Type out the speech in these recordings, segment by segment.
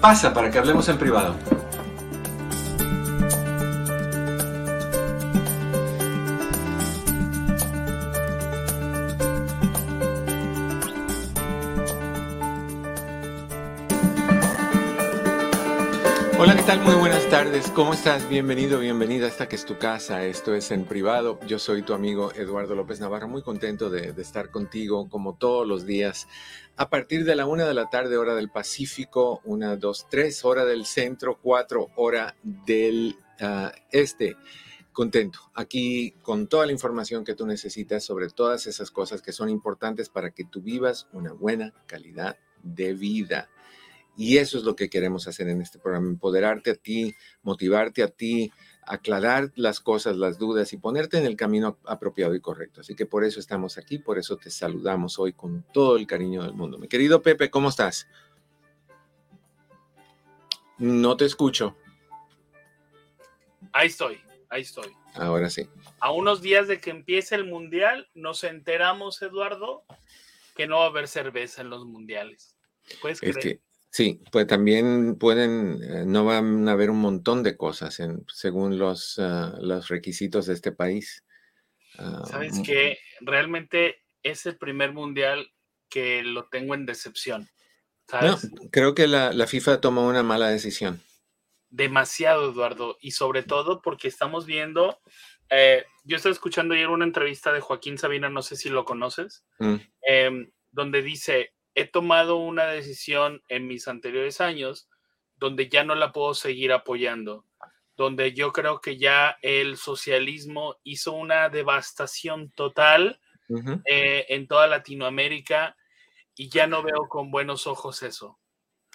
Pasa para que hablemos en privado. Tardes. ¿Cómo estás? Bienvenido, bienvenida a esta que es tu casa. Esto es en privado. Yo soy tu amigo Eduardo López Navarro. Muy contento de, estar contigo como todos los días. A partir de la una de la tarde, hora del Pacífico, una, dos, tres, hora del centro, cuatro, hora del ah, este. Contento. Aquí con toda la información que tú necesitas sobre todas esas cosas que son importantes para que tú vivas una buena calidad de vida. Y eso es lo que queremos hacer en este programa, empoderarte a ti, motivarte a ti, aclarar las cosas, las dudas y ponerte en el camino apropiado y correcto. Así que por eso estamos aquí, por eso te saludamos hoy con todo el cariño del mundo. Mi querido Pepe, ¿cómo estás? No te escucho. Ahí estoy, ahí estoy. Ahora sí. A unos días de que empiece el mundial, nos enteramos, Eduardo, que no va a haber cerveza en los mundiales. ¿Puedes creer? Sí, pues también pueden, eh, no van a haber un montón de cosas en, según los, ah, los requisitos de este país. Ah, Sabes que realmente es el primer mundial que lo tengo en decepción. No, creo que la, la, FIFA tomó una mala decisión. Demasiado, Eduardo, y sobre todo porque estamos viendo, eh, yo estaba escuchando ayer una entrevista de Joaquín Sabina, no sé si lo conoces, mm. em, donde dice, he tomado una decisión en mis anteriores años donde ya no la puedo seguir apoyando, donde yo creo que ya el socialismo hizo una devastación total eh, en toda Latinoamérica y ya no veo con buenos ojos eso.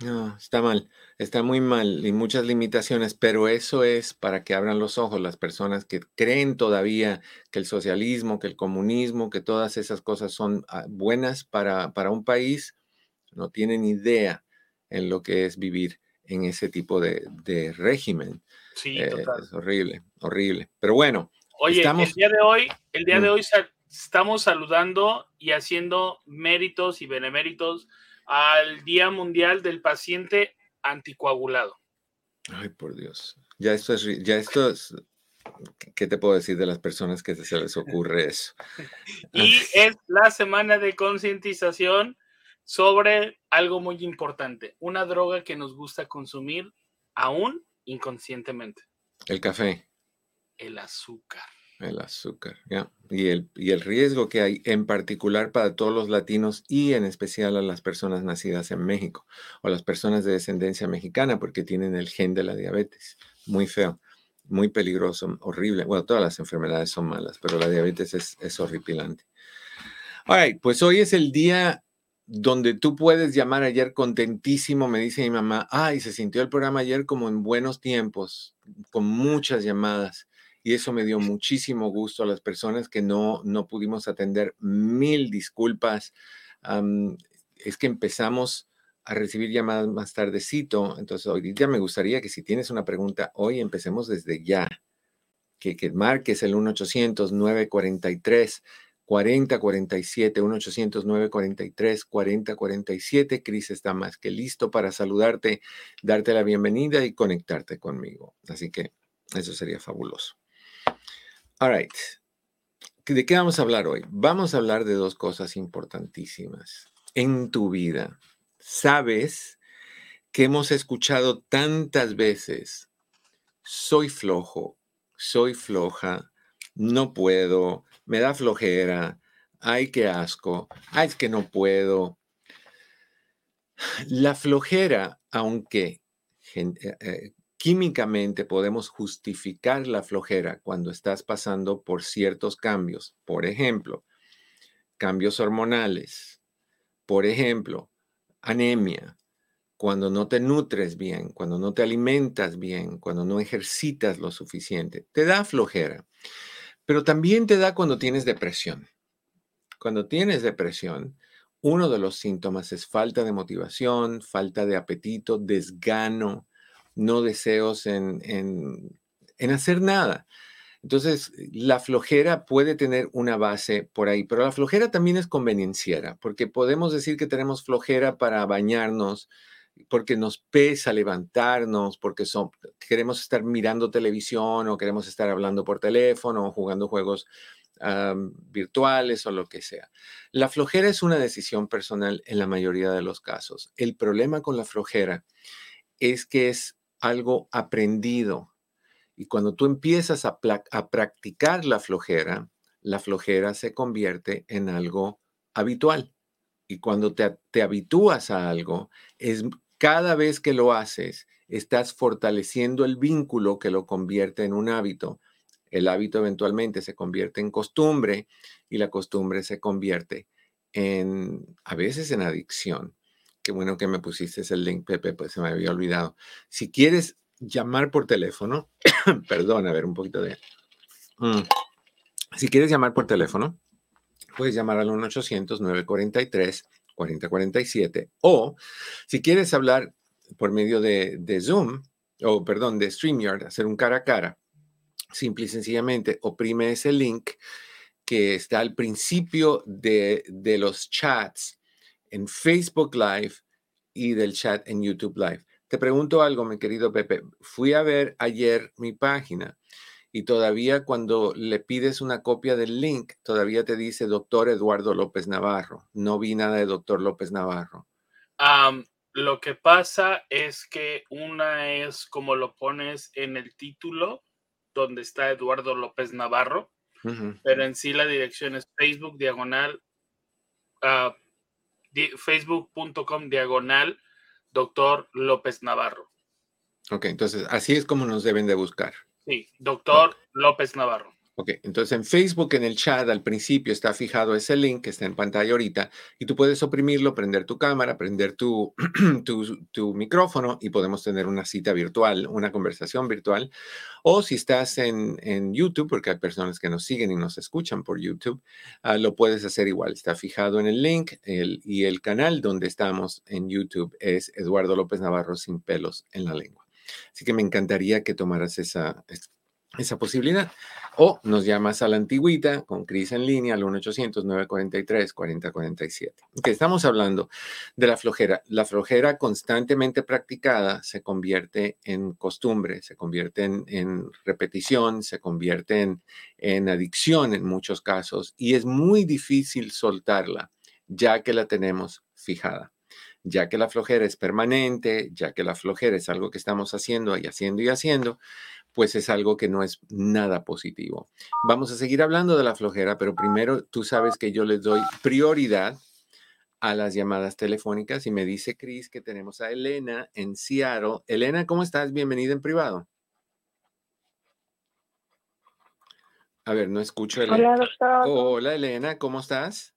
No, está mal, está muy mal y muchas limitaciones, pero eso es para que abran los ojos las personas que creen todavía que el socialismo, que el comunismo, que todas esas cosas son ah, buenas para, para un país, no tienen idea en lo que es vivir en ese tipo de, régimen. Sí, eh, Es horrible, horrible. Pero bueno. Oye, el día de hoy, el día de mm. hoy estamos saludando y haciendo méritos y beneméritos al Día Mundial del Paciente Anticoagulado. Ay, por Dios. Ya esto es, ya esto es, ¿qué te puedo decir de las personas que se les ocurre eso? y es la semana de concientización sobre algo muy importante, una droga que nos gusta consumir aún inconscientemente. El café. El azúcar. El azúcar, ya. Y, el, y el riesgo que hay en particular para todos los latinos y en especial a las personas nacidas en México o las personas de descendencia mexicana porque tienen el gen de la diabetes. Muy feo, muy peligroso, horrible. Bueno, todas las enfermedades son malas, pero la diabetes es, es horripilante. All pues hoy es el día donde tú puedes llamar ayer contentísimo, me dice mi mamá, ay, se sintió el programa ayer como en buenos tiempos, con muchas llamadas. Y eso me dio muchísimo gusto a las personas que no, no pudimos atender. Mil disculpas. es que empezamos a recibir llamadas más tardecito. Entonces, hoy día me gustaría que si tienes una pregunta, hoy empecemos desde ya. Que, que marques el 1-800-943. 4047, 1-800-943, 4047. Cris está más que listo para saludarte, darte la bienvenida y conectarte conmigo. Así que eso sería fabuloso. All right. ¿De qué vamos a hablar hoy? Vamos a hablar de dos cosas importantísimas en tu vida. Sabes que hemos escuchado tantas veces, soy flojo, soy floja, no puedo, me da flojera, ay, qué asco, ay, es que no puedo. La flojera, aunque eh, eh, químicamente podemos justificar la flojera cuando estás pasando por ciertos cambios, por ejemplo, cambios hormonales, por ejemplo, anemia, cuando no te nutres bien, cuando no te alimentas bien, cuando no ejercitas lo suficiente. Te da flojera, pero también te da cuando tienes depresión. Cuando tienes depresión, uno de los síntomas es falta de motivación, falta de apetito, desgano, no deseos en, en hacer nada. Entonces, la flojera puede tener una base por ahí, pero la flojera también es convenienciera, porque podemos decir que tenemos flojera para bañarnos, porque nos pesa levantarnos, porque queremos estar mirando televisión o queremos estar hablando por teléfono o jugando juegos virtuales o lo que sea. La flojera es una decisión personal en la mayoría de los casos. El problema con la flojera es que es algo aprendido y cuando tú empiezas a, practicar la flojera, la flojera se convierte en algo habitual. Y cuando te, te habitúas a algo, es cada vez que lo haces, estás fortaleciendo el vínculo que lo convierte en un hábito. El hábito eventualmente se convierte en costumbre y la costumbre se convierte en, a veces en adicción. Qué bueno que me pusiste el link, Pepe, pues se me había olvidado. Si quieres llamar por teléfono, perdón, a ver, un poquito de... Mm. Si quieres llamar por teléfono, puedes llamar al 1-800-943-4047 o si quieres hablar por medio de, Zoom, o perdón, de StreamYard, hacer un cara a cara, simple y sencillamente oprime ese link que está al principio de, de los chats en Facebook Live y del chat en YouTube Live. Te pregunto algo, mi querido Pepe. Fui a ver ayer mi página y todavía cuando le pides una copia del link, todavía te dice doctor Eduardo López Navarro. No vi nada de doctor López Navarro. lo que pasa es que una es como lo pones en el título, donde está Eduardo López Navarro, pero en sí la dirección es Facebook diagonal, uh, facebook.com diagonal doctor López Navarro. Ok, entonces así es como nos deben de buscar. Sí, doctor López Navarro. Ok, entonces en Facebook, en el chat, al principio está fijado ese link que está en pantalla ahorita y tú puedes oprimirlo, prender tu cámara, prender tu, tu, micrófono y podemos tener una cita virtual, una conversación virtual. O si estás en, en YouTube, porque hay personas que nos siguen y nos escuchan por YouTube, ah, lo puedes hacer igual. Está fijado en el link y el canal donde estamos en YouTube es Eduardo López Navarro sin pelos en la lengua. Así que me encantaría que tomaras esa, esa posibilidad. O nos llamas a la antigüita con Cris en línea al 1-800-943-4047. Que estamos hablando de la flojera. La flojera constantemente practicada se convierte en costumbre, se convierte en, repetición, se convierte en, en adicción en muchos casos y es muy difícil soltarla ya que la tenemos fijada ya que la flojera es permanente, ya que la flojera es algo que estamos haciendo y haciendo y haciendo, pues es algo que no es nada positivo. Vamos a seguir hablando de la flojera, pero primero tú sabes que yo les doy prioridad a las llamadas telefónicas y me dice Cris que tenemos a Elena en Seattle. Elena, ¿cómo estás? Bienvenida en privado. A ver, no escucho. Elena. Hola, doctor. Hola, Elena, ¿cómo estás?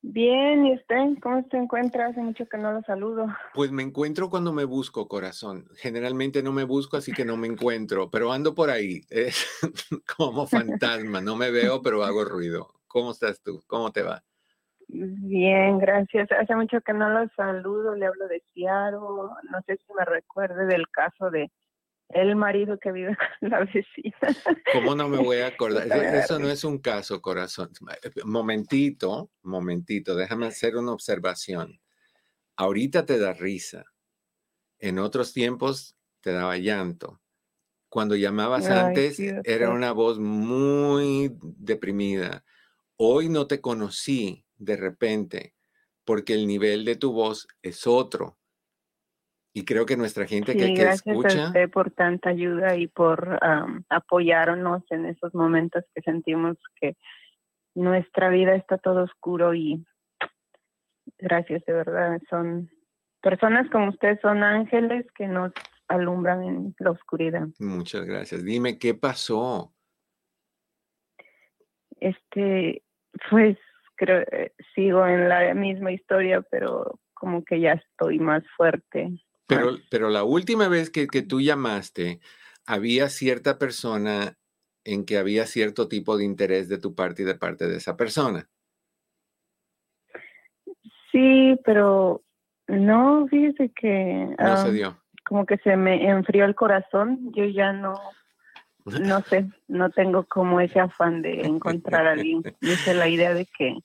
Bien, ¿y usted? ¿Cómo se encuentra? Hace mucho que no lo saludo. Pues me encuentro cuando me busco, corazón. Generalmente no me busco, así que no me encuentro, pero ando por ahí, eh, como fantasma. No me veo, pero hago ruido. ¿Cómo estás tú? ¿Cómo te va? Bien, gracias. Hace mucho que no lo saludo, le hablo de Ciaro. No sé si me recuerde del caso de el marido que vive con la vecina. ¿Cómo no me voy a acordar? Eso no es un caso, corazón. Momentito, momentito, déjame hacer una observación. Ahorita te da risa. En otros tiempos te daba llanto. Cuando llamabas antes era una voz muy deprimida. Hoy no te conocí de repente porque el nivel de tu voz es otro y creo que nuestra gente que, que gracias escucha. A usted por tanta ayuda y por apoyarnos en esos momentos que sentimos que nuestra vida está todo oscuro y gracias de verdad. Son personas como usted, son ángeles que nos alumbran en la oscuridad. Muchas gracias. Dime, ¿qué pasó? Este, pues creo, eh, sigo en la misma historia, pero como que ya estoy más fuerte. Pero, pero la última vez que, que tú llamaste, había cierta persona en que había cierto tipo de interés de tu parte y de parte de esa persona. Sí, pero no, fíjese que... No se dio. Como que se me enfrió el corazón, yo ya no, no sé, no tengo como ese afán de encontrar a alguien. Dice la idea de que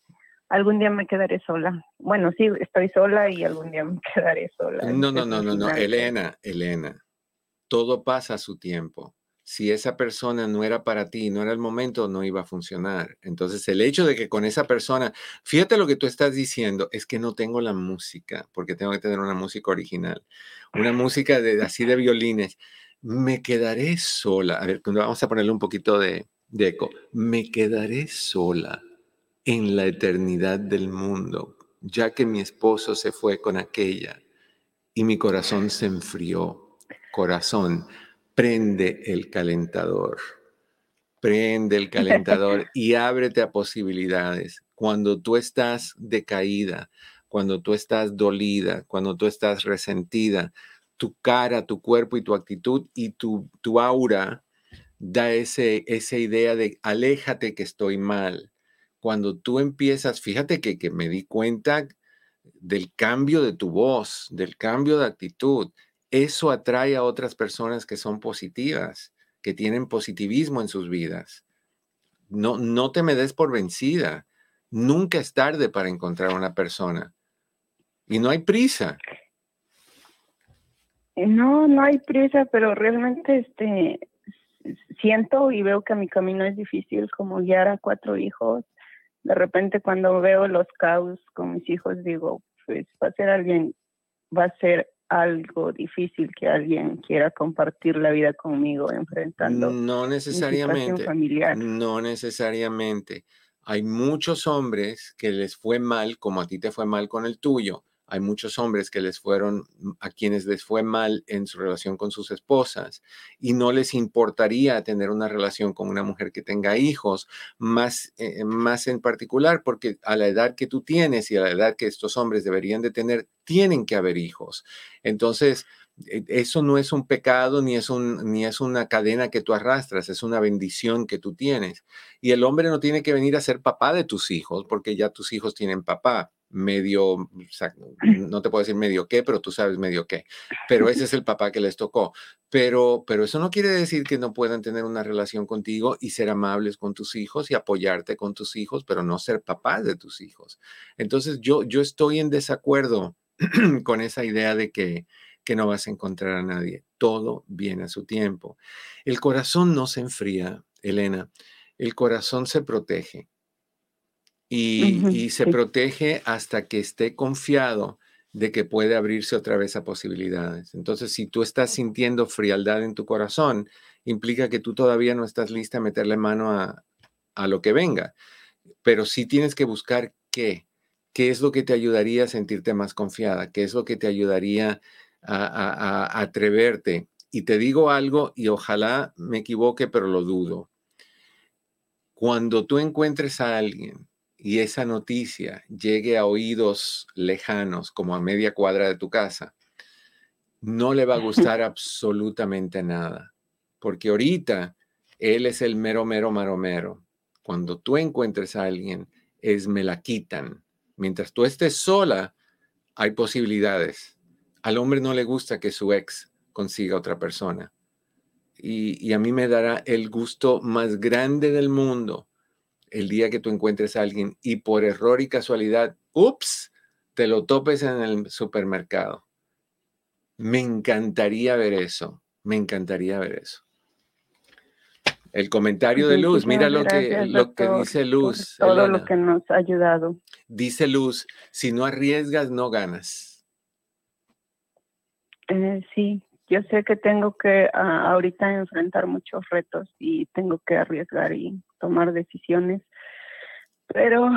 algún día me quedaré sola. Bueno, sí, estoy sola y algún día me quedaré sola. No, no, no, no, no, Elena, Elena, todo pasa a su tiempo. Si esa persona no era para ti, no era el momento, no iba a funcionar. Entonces, el hecho de que con esa persona, fíjate lo que tú estás diciendo, es que no tengo la música, porque tengo que tener una música original, una música de, así de violines. Me quedaré sola. A ver, vamos a ponerle un poquito de, de eco. Me quedaré sola en la eternidad del mundo, ya que mi esposo se fue con aquella y mi corazón se enfrió. Corazón, prende el calentador, prende el calentador y ábrete a posibilidades. Cuando tú estás decaída, cuando tú estás dolida, cuando tú estás resentida, tu cara, tu cuerpo y tu actitud y tu, tu aura da ese, esa idea de aléjate que estoy mal cuando tú empiezas, fíjate que, que me di cuenta del cambio de tu voz, del cambio de actitud, eso atrae a otras personas que son positivas, que tienen positivismo en sus vidas. No, no te me des por vencida. Nunca es tarde para encontrar una persona. Y no hay prisa. No, no hay prisa, pero realmente este siento y veo que mi camino es difícil como guiar a cuatro hijos de repente cuando veo los caos con mis hijos digo, pues va a ser alguien, va a ser algo difícil que alguien quiera compartir la vida conmigo enfrentando. No necesariamente. Familiar. No necesariamente. Hay muchos hombres que les fue mal, como a ti te fue mal con el tuyo, hay muchos hombres que les fueron, a quienes les fue mal en su relación con sus esposas y no les importaría tener una relación con una mujer que tenga hijos, más, eh, más en particular porque a la edad que tú tienes y a la edad que estos hombres deberían de tener, tienen que haber hijos. Entonces, e, eso no es un pecado ni es, un, ni es una cadena que tú arrastras, es una bendición que tú tienes. Y el hombre no tiene que venir a ser papá de tus hijos porque ya tus hijos tienen papá medio, no te puedo decir medio qué, pero tú sabes medio qué. Pero ese es el papá que les tocó. Pero, pero eso no quiere decir que no puedan tener una relación contigo y ser amables con tus hijos y apoyarte con tus hijos, pero no ser papás de tus hijos. Entonces yo, yo estoy en desacuerdo con esa idea de que, que no vas a encontrar a nadie. Todo viene a su tiempo. El corazón no se enfría, Elena. El corazón se protege y, se protege hasta que esté confiado de que puede abrirse otra vez a posibilidades. Entonces, si tú estás sintiendo frialdad en tu corazón, implica que tú todavía no estás lista a meterle mano a, lo que venga. Pero sí tienes que buscar qué, qué es lo que te ayudaría a sentirte más confiada, qué es lo que te ayudaría a atreverte. Y te digo algo, y ojalá me equivoque, pero lo dudo. Cuando tú encuentres a alguien y esa noticia llegue a oídos lejanos, como a media cuadra de tu casa, no le va a gustar absolutamente nada, porque ahorita él es el mero, mero, maromero. Cuando tú encuentres a alguien, es me la quitan. Mientras tú estés sola, hay posibilidades. Al hombre no le gusta que su ex consiga otra persona. Y, y a mí me dará el gusto más grande del mundo el día que tú encuentres a alguien y por error y casualidad, ups, te lo topes en el supermercado. Me encantaría ver eso, me encantaría ver eso. El comentario de Luz, mira lo que, lo que dice Luz. Todo lo que nos ha ayudado. Dice Luz, si no arriesgas, no ganas. Eh, sí, yo sé que tengo que ah, ahorita enfrentar muchos retos y tengo que arriesgar y tomar decisiones, pero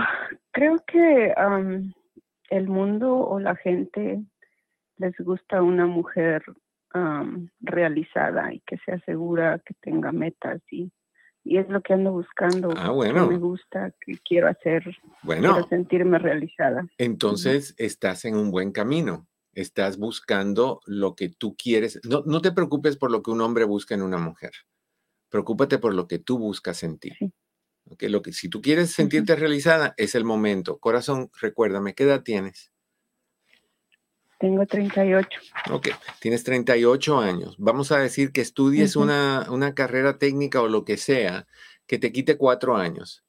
creo que el mundo o la gente les gusta una mujer realizada y que se asegura que tenga metas y y es lo que ando buscando. Ah, bueno. me gusta, que quiero hacer. Bueno. Quiero sentirme realizada. Entonces estás en un buen camino. Estás buscando lo que tú quieres. No, no te preocupes por lo que un hombre busca en una mujer. Preocúpate por lo que tú buscas en ti. lo que, si tú quieres sentirte realizada, es el momento. Corazón, recuérdame, ¿qué edad tienes? Tengo 38. Ok, tienes 38 años. Vamos a decir que estudies una, una carrera técnica o lo que sea que te quite cuatro años.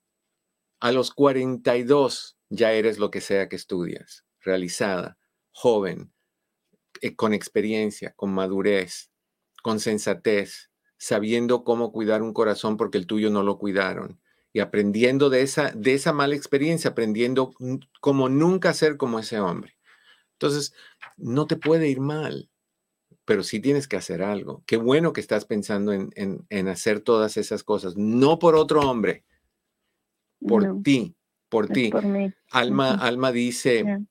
A los 42 ya eres lo que sea que estudias, realizada, joven, eh, con experiencia, con madurez, con sensatez, sabiendo cómo cuidar un corazón porque el tuyo no lo cuidaron y aprendiendo de esa, de esa mala experiencia, aprendiendo cómo nunca ser como ese hombre. Entonces, no te puede ir mal, pero sí tienes que hacer algo. Qué bueno que estás pensando en, hacer todas esas cosas, no por otro hombre, por ti, por ti. Alma, Alma dice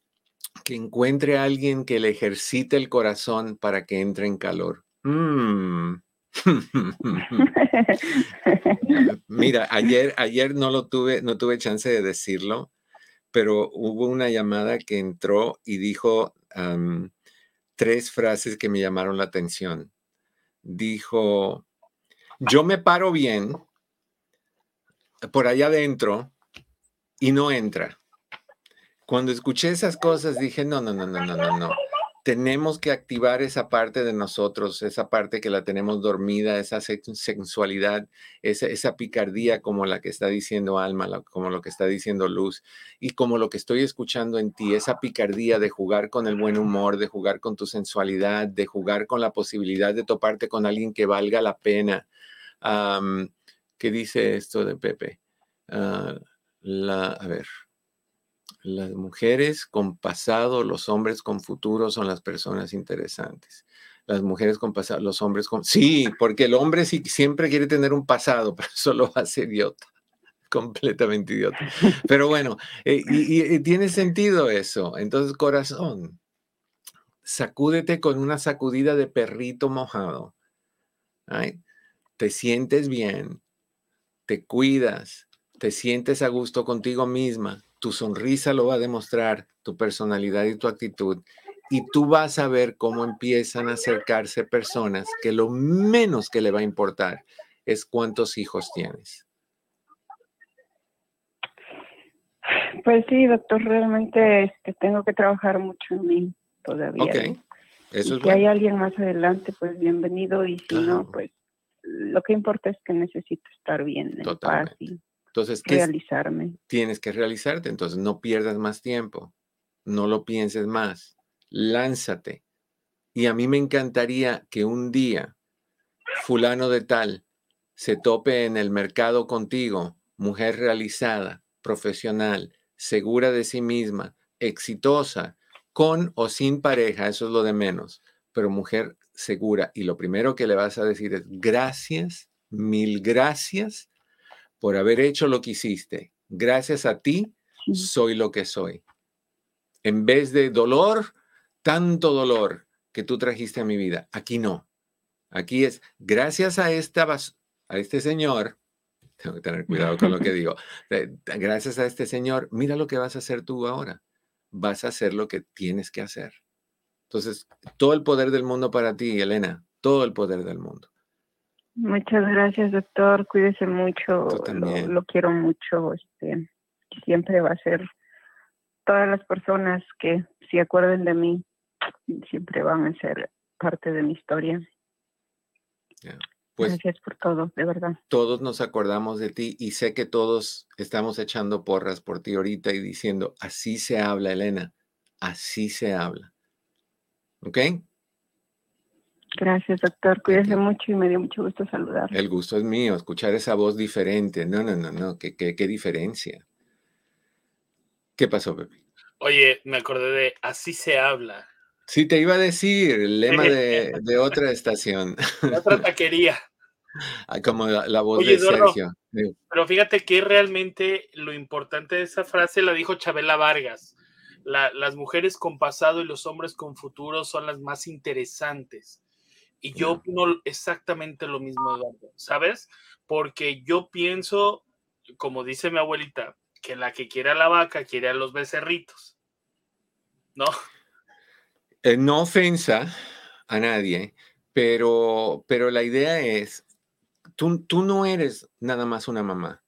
que encuentre a alguien que le ejercite el corazón para que entre en calor. Mm. Mira, ayer, ayer no lo tuve, no tuve chance de decirlo, pero hubo una llamada que entró y dijo tres frases que me llamaron la atención. Dijo, yo me paro bien por allá adentro y no entra. Cuando escuché esas cosas dije, no, no, no, no, no, no, no tenemos que activar esa parte de nosotros, esa parte que la tenemos dormida, esa sensualidad, esa, picardía como la que está diciendo Alma, como lo que está diciendo Luz, y como lo que estoy escuchando en ti, esa picardía de jugar con el buen humor, de jugar con tu sensualidad, de jugar con la posibilidad de toparte con alguien que valga la pena. ¿Qué dice esto de Pepe? Ah, a ver. Las mujeres con pasado, los hombres con futuro son las personas interesantes. Las mujeres con pasado, los hombres con... Sí, porque el hombre sí, siempre quiere tener un pasado, pero eso lo hace idiota, completamente idiota. Pero bueno, eh, y, tiene sentido eso. Entonces, corazón, sacúdete con una sacudida de perrito mojado. Te sientes bien, te cuidas, te sientes a gusto contigo misma, tu sonrisa lo va a demostrar, tu personalidad y tu actitud, y tú vas a ver cómo empiezan a acercarse personas que lo menos que le va a importar es cuántos hijos tienes. Pues sí, doctor, realmente este, tengo que trabajar mucho en mí todavía. Ok, eso es Si hay alguien más adelante, pues bienvenido, y si no, pues lo que importa es que necesito estar bien, en paz entonces, ¿qué realizarme. Tienes que realizarte, entonces no pierdas más tiempo, no lo pienses más, lánzate. Y a mí me encantaría que un día fulano de tal se tope en el mercado contigo, mujer realizada, profesional, segura de sí misma, exitosa, con o sin pareja, eso es lo de menos, pero mujer segura. Y lo primero que le vas a decir es gracias, mil gracias por haber hecho lo que hiciste. Gracias a ti soy lo que soy. En vez de dolor, tanto dolor que tú trajiste a mi vida. Aquí no. Aquí es gracias a esta a este señor. Tengo que tener cuidado con lo que digo. Gracias a este señor, mira lo que vas a hacer tú ahora. Vas a hacer lo que tienes que hacer. Entonces, todo el poder del mundo para ti, Elena, todo el poder del mundo. Muchas gracias, doctor. Cuídese mucho. Lo, quiero mucho. Este, siempre va a ser todas las personas que se acuerden de mí, siempre van a ser parte de mi historia. Pues gracias por todo, de verdad. Todos nos acordamos de ti y sé que todos estamos echando porras por ti ahorita y diciendo, así se habla, Elena, así se habla. ¿Ok? Gracias, doctor. Cuídese mucho y me dio mucho gusto saludar. El gusto es mío, escuchar esa voz diferente. No, no, no, no, qué, qué, qué diferencia. ¿Qué pasó, Pepe? Oye, me acordé de Así se habla. Sí, te iba a decir, el lema de, de otra estación. otra taquería. Ah, como la, voz de Sergio. Pero fíjate que realmente lo importante de esa frase la dijo Chabela Vargas. las mujeres con pasado y los hombres con futuro son las más interesantes. Y yo opino exactamente lo mismo, Eduardo, ¿sabes? porque yo pienso, como dice mi abuelita, que la que quiere a la vaca quiere a los becerritos. ¿No? Eh, no ofensa a nadie, pero, pero la idea es, tú, tú no eres nada más una mamá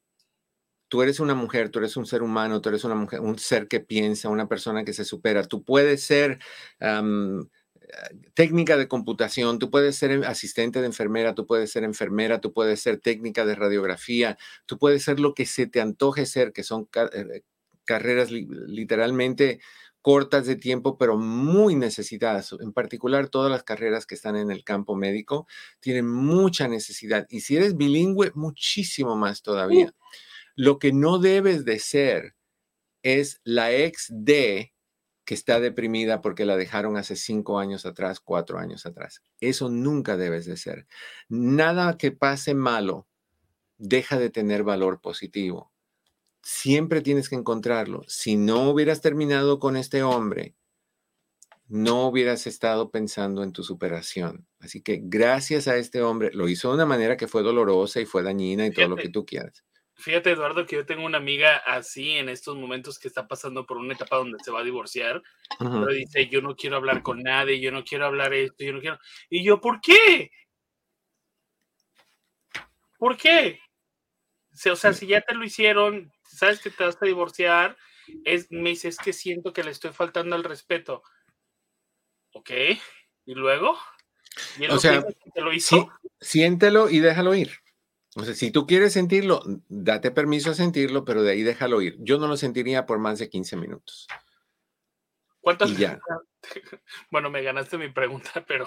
tú eres una mujer, tú eres un ser humano, tú eres una mujer, un ser que piensa, una persona que se supera. Tú puedes ser técnica de computación, tú puedes ser asistente de enfermera, tú puedes ser enfermera, tú puedes ser técnica de radiografía, tú puedes ser lo que se te antoje ser, que son eh, carreras literalmente cortas de tiempo, pero muy necesitadas. En particular, todas las carreras que están en el campo médico tienen mucha necesidad. Y si eres bilingüe, muchísimo más todavía. Lo que no debes de ser es la ex de que está deprimida porque la dejaron hace cinco años atrás, cuatro años atrás. Eso nunca debes de ser. Nada que pase malo deja de tener valor positivo. Siempre tienes que encontrarlo. Si no hubieras terminado con este hombre, no hubieras estado pensando en tu superación. Así que gracias a este hombre, lo hizo de una manera que fue dolorosa y fue dañina y todo lo que tú quieras. Fíjate, Eduardo, que yo tengo una amiga así en estos momentos que está pasando por una etapa donde se va a divorciar, pero dice, yo no quiero hablar con nadie, yo no quiero hablar esto, yo no quiero... Y yo, ¿por qué? ¿Por qué? O sea, si ya te lo hicieron, sabes que te vas a divorciar, es, me dice, es que siento que le estoy faltando el respeto. Ok, ¿y luego? ¿Y o sea, te lo hizo? siéntelo y déjalo ir. O sea, si tú quieres sentirlo, date permiso a sentirlo, pero de ahí déjalo ir. Yo no lo sentiría por más de 15 minutos. ¿Cuántas? ya. Bueno, me ganaste mi pregunta, pero.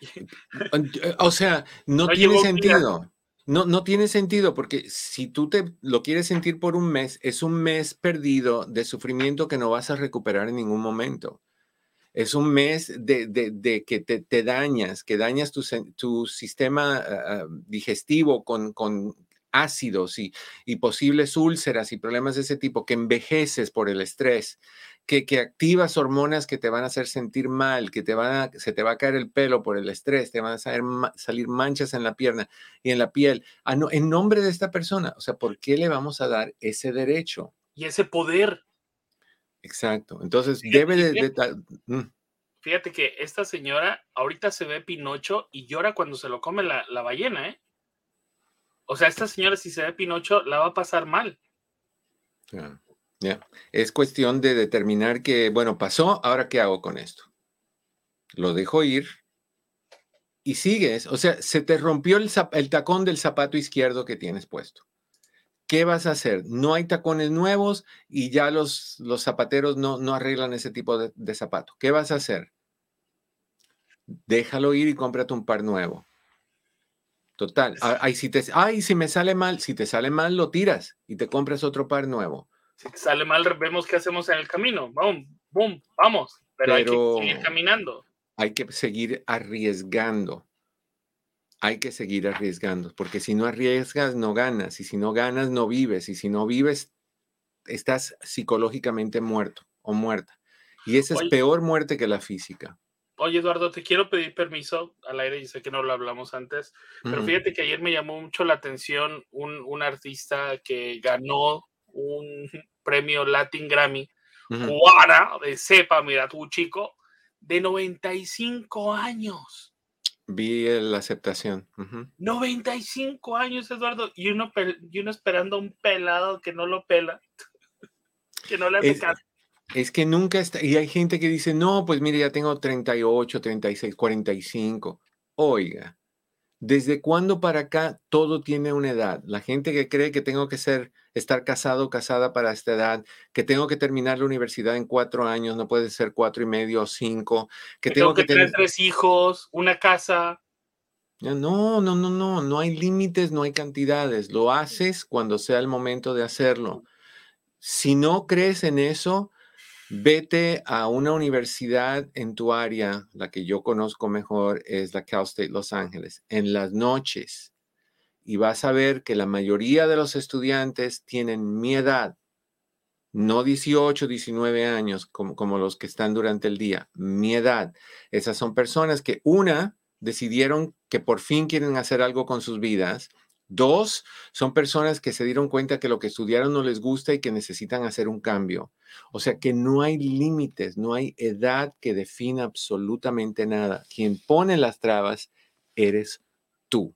O sea, no, tiene sentido. No, no tiene sentido porque si tú te lo quieres sentir por un mes, es un mes perdido de sufrimiento que no vas a recuperar en ningún momento es un mes de, que te, dañas, que dañas tu, sistema ah, ah, digestivo con, ácidos y, posibles úlceras y problemas de ese tipo, que envejeces por el estrés, que, activas hormonas que te van a hacer sentir mal, que te van se te va a caer el pelo por el estrés, te van a salir, salir manchas en la pierna y en la piel. Ah, no, en nombre de esta persona, o sea, ¿por qué le vamos a dar ese derecho? Y ese poder Exacto. Entonces, debe de... Mm. Fíjate que esta señora ahorita se ve Pinocho y llora cuando se lo come la, ballena, ¿eh? O sea, esta señora si se ve Pinocho la va a pasar mal. Ya. Es cuestión de determinar que, bueno, pasó, ahora qué hago con esto. Lo dejo ir y sigues. O sea, se te rompió el, el tacón del zapato izquierdo que tienes puesto. ¿Qué vas a hacer? No hay tacones nuevos y ya los, los zapateros no, no arreglan ese tipo de, de, zapato. ¿Qué vas a hacer? Déjalo ir y cómprate un par nuevo. Total. Ay si, te, ay, si me sale mal, si te sale mal, lo tiras y te compras otro par nuevo. Si te sale mal, vemos qué hacemos en el camino. Vamos, boom, vamos. Pero, hay que seguir caminando. Hay que seguir arriesgando hay que seguir arriesgando, porque si no arriesgas, no ganas, y si no ganas, no vives, y si no vives, estás psicológicamente muerto o muerta. Y esa es peor muerte que la física. Oye, Eduardo, te quiero pedir permiso al aire, y sé que no lo hablamos antes, pero fíjate que ayer me llamó mucho la atención un, un artista que ganó un premio Latin Grammy, uh de cepa, mira tú, chico, de 95 años. Vi la aceptación. 95 años, Eduardo, y uno, y uno esperando a un pelado que no lo pela, que no le hace es, caso. Es que nunca está, y hay gente que dice, no, pues mire, ya tengo 38, 36, 45. Oiga, ¿desde cuándo para acá todo tiene una edad? La gente que cree que tengo que ser, estar casado o casada para esta edad, que tengo que terminar la universidad en cuatro años, no puede ser cuatro y medio o cinco, que, tengo, que, tener tres hijos, una casa. No, no, no, no, no hay límites, no hay cantidades. Lo haces cuando sea el momento de hacerlo. Si no crees en eso, Vete a una universidad en tu área, la que yo conozco mejor es la Cal State Los Ángeles, en las noches. Y vas a ver que la mayoría de los estudiantes tienen mi edad, no 18, 19 años como, como los que están durante el día, mi edad. Esas son personas que una decidieron que por fin quieren hacer algo con sus vidas Dos, son personas que se dieron cuenta que lo que estudiaron no les gusta y que necesitan hacer un cambio. O sea que no hay límites, no hay edad que defina absolutamente nada. Quien pone las trabas eres tú.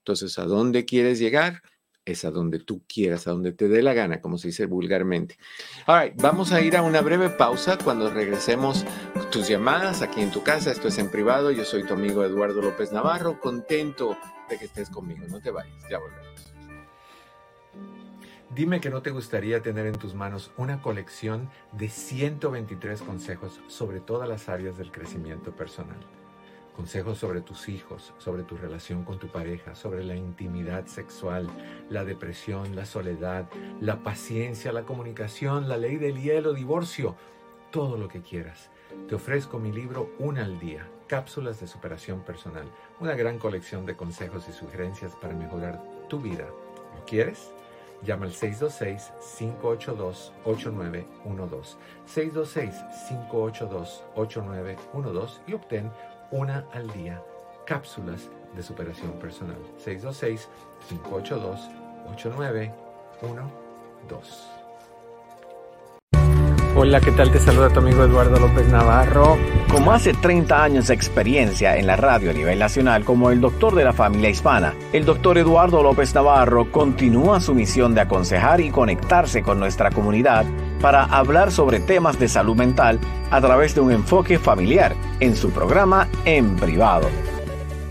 Entonces, ¿a dónde quieres llegar? Es a donde tú quieras, a donde te dé la gana, como se dice vulgarmente. All vamos a ir a una breve pausa cuando regresemos tus llamadas aquí en tu casa. Esto es en privado. Yo soy tu amigo Eduardo López Navarro. Contento que estés conmigo. No te vayas, ya volvemos. Dime que no te gustaría tener en tus manos una colección de 123 consejos sobre todas las áreas del crecimiento personal. Consejos sobre tus hijos, sobre tu relación con tu pareja, sobre la intimidad sexual, la depresión, la soledad, la paciencia, la comunicación, la ley del hielo, divorcio, todo lo que quieras. Te ofrezco mi libro Una al día, Cápsulas de Superación Personal, una gran colección de consejos y sugerencias para mejorar tu vida. ¿Lo quieres? Llama al 626-582-8912. 626-582-8912 y obtén una al día, cápsulas de superación personal. 626-582-8912. Hola, ¿qué tal? Te saluda tu amigo Eduardo López Navarro. Más de 30 años de experiencia en la radio a nivel nacional como el doctor de la familia hispana, el doctor Eduardo López Navarro continúa su misión de aconsejar y conectarse con nuestra comunidad para hablar sobre temas de salud mental a través de un enfoque familiar en su programa En Privado,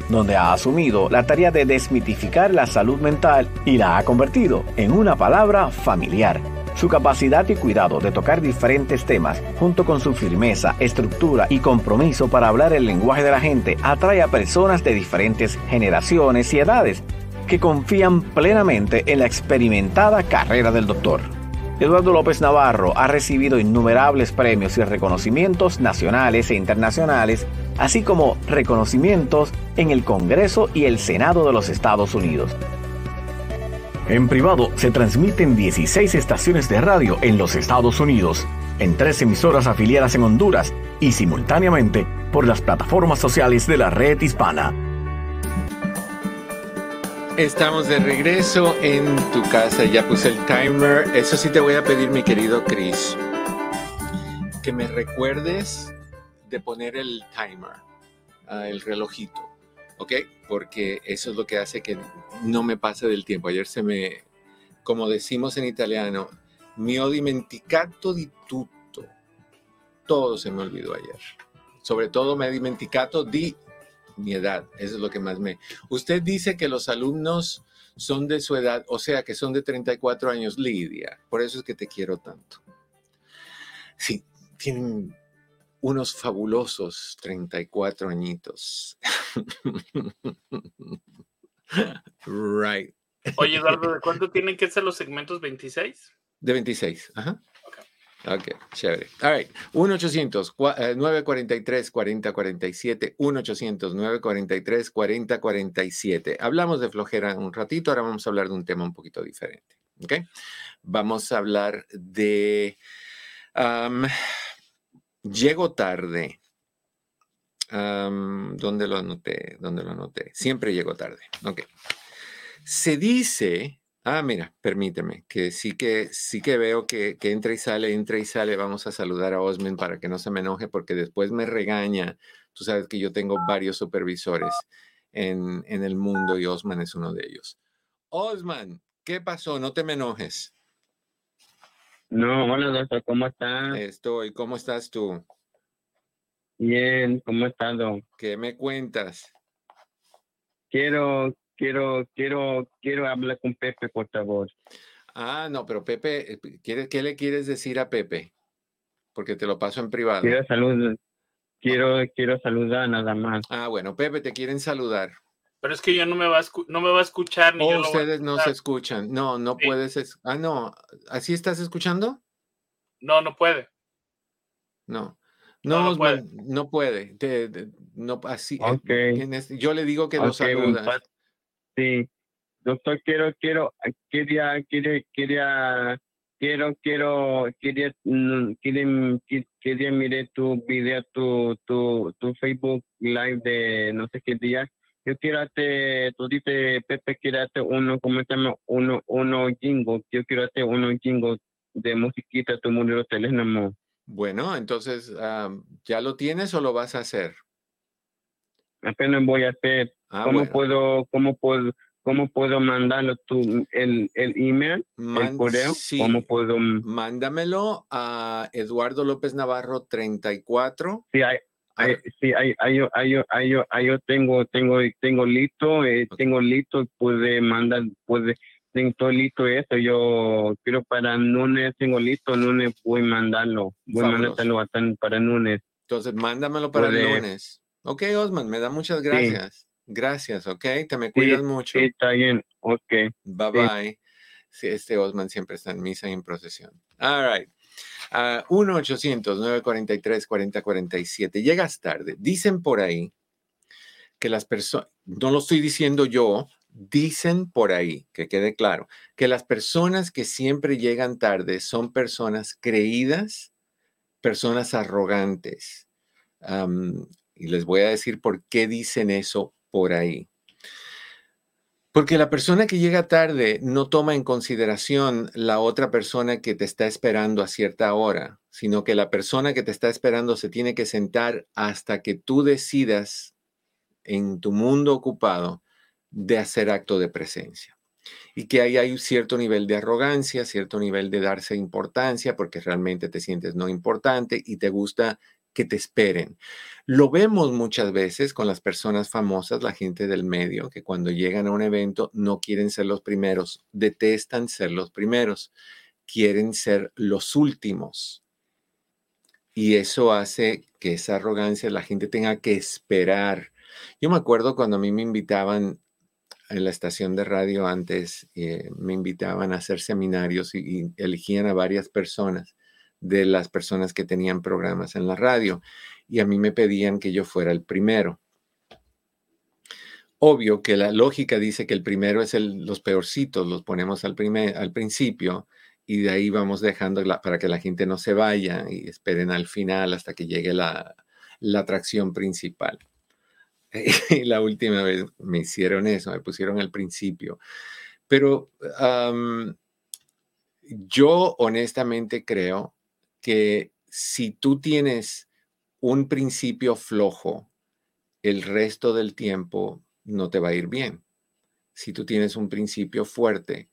donde ha asumido la tarea de desmitificar la salud mental y la ha convertido en una palabra familiar su capacidad y cuidado de tocar diferentes temas, junto con su firmeza, estructura y compromiso para hablar el lenguaje de la gente, atrae a personas de diferentes generaciones y edades que confían plenamente en la experimentada carrera del doctor. Eduardo López Navarro ha recibido innumerables premios y reconocimientos nacionales e internacionales, así como reconocimientos en el Congreso y el Senado de los Estados Unidos. En privado se transmiten 16 estaciones de radio en los Estados Unidos, en tres emisoras afiliadas en Honduras y simultáneamente por las plataformas sociales de la red hispana. Estamos de regreso en tu casa, ya puse el timer. Eso sí te voy a pedir, mi querido Chris, que me recuerdes de poner el timer, ah, el relojito. ¿ok? Porque eso es lo que hace que no me pase del tiempo. Ayer se me, como decimos en italiano, mi ho dimenticato di tutto. Todo se me olvidó ayer. Sobre todo me dimenticato di mi edad. Eso es lo que más me... Usted dice que los alumnos son de su edad, o sea, que son de 34 años, Lidia. Por eso es que te quiero tanto. Sí, tienen unos fabulosos 34 añitos. right. Oye, Eduardo, ¿de cuánto tienen que ser los segmentos 26? De 26, ajá. Ok, chévere. All right. 1-800-943-4047. 1-800-943-4047. Hablamos de flojera un ratito, ahora vamos a hablar de un tema un poquito diferente. Ok. Vamos a hablar de. Llego tarde. ¿Dónde lo anoté? ¿Dónde lo anoté? Siempre llego tarde. Ok. Se dice, ah, mira, permíteme, que sí que sí que veo que, entra y sale, entra y sale. Vamos a saludar a Osman para que no se me enoje porque después me regaña. Tú sabes que yo tengo varios supervisores en, en el mundo y Osman es uno de ellos. Osman, ¿qué pasó? No te me enojes. No, hola doctor, ¿cómo estás? Estoy, ¿cómo estás tú? Bien, ¿cómo estás, don? ¿Qué me cuentas? Quiero, quiero, quiero, quiero hablar con Pepe, por favor. Ah, no, pero Pepe, eh, ¿qué le quieres decir a Pepe? Porque te lo paso en privado. Quiero saludar, quiero, quiero saludar nada más. Ah, bueno, Pepe, te quieren saludar. Pero es que yo no me va a, no me va a escuchar. Ni ustedes no se escuchan. No, no puedes. Ah, no. ¿Así estás escuchando? No, no puede. No. No, no, puede. No, puede. no, así. Este, yo le digo que lo saluda. Sí. Doctor, quiero, quiero, quería, quería, quería, quiero, quiero, quería, mm, quería, quería, tu video, tu, tu, tu Facebook Live de no sé qué día yo quiero hacer, tú dices, Pepe quiere hacer uno, ¿cómo se llama? Uno, uno jingo. Yo quiero hacer uno jingo de musiquita, tu mundo teléfono. Bueno, entonces, ¿ya lo tienes o lo vas a hacer? Apenas voy a hacer. Ah, ¿Cómo puedo, cómo puedo, cómo puedo mandarlo tú, el, el email, el correo? ¿Cómo puedo? Mándamelo a Eduardo López Navarro 34. Sí, hay, hay, sí, hay, hay, hay, hay, yo tengo, tengo, tengo listo, eh, tengo listo, puede mandar, puede, tengo listo eso, yo quiero para lunes, tengo listo, lunes voy a mandarlo, voy a mandarlo para lunes. Entonces, mándamelo para el lunes. Ok, Osman, me da muchas gracias. Gracias, ok, te me cuidas mucho. Sí, está bien, ok. Bye bye. Sí, este Osman siempre está en misa y en procesión. All right. 1-800-943-4047. Llegas tarde. Dicen por ahí que las personas, no lo estoy diciendo yo, dicen por ahí, que quede claro, que las personas que siempre llegan tarde son personas creídas, personas arrogantes. y les voy a decir por qué dicen eso por ahí. Porque la persona que llega tarde no toma en consideración la otra persona que te está esperando a cierta hora, sino que la persona que te está esperando se tiene que sentar hasta que tú decidas en tu mundo ocupado de hacer acto de presencia. Y que ahí hay un cierto nivel de arrogancia, cierto nivel de darse importancia, porque realmente te sientes no importante y te gusta que te esperen. Lo vemos muchas veces con las personas famosas, la gente del medio, que cuando llegan a un evento no quieren ser los primeros, detestan ser los primeros, quieren ser los últimos. Y eso hace que esa arrogancia la gente tenga que esperar. Yo me acuerdo cuando a mí me invitaban en la estación de radio antes, eh, me invitaban a hacer seminarios y elegían a varias personas de las personas que tenían programas en la radio y a mí me pedían que yo fuera el primero. Obvio que la lógica dice que el primero es el, los peorcitos, los ponemos al, primer, al principio y de ahí vamos dejando para que la gente no se vaya y esperen al final hasta que llegue la, la atracción principal. La última vez me hicieron eso, me pusieron al principio. Pero yo honestamente creo que si tú tienes un principio flojo, el resto del tiempo no te va a ir bien. Si tú tienes un principio fuerte,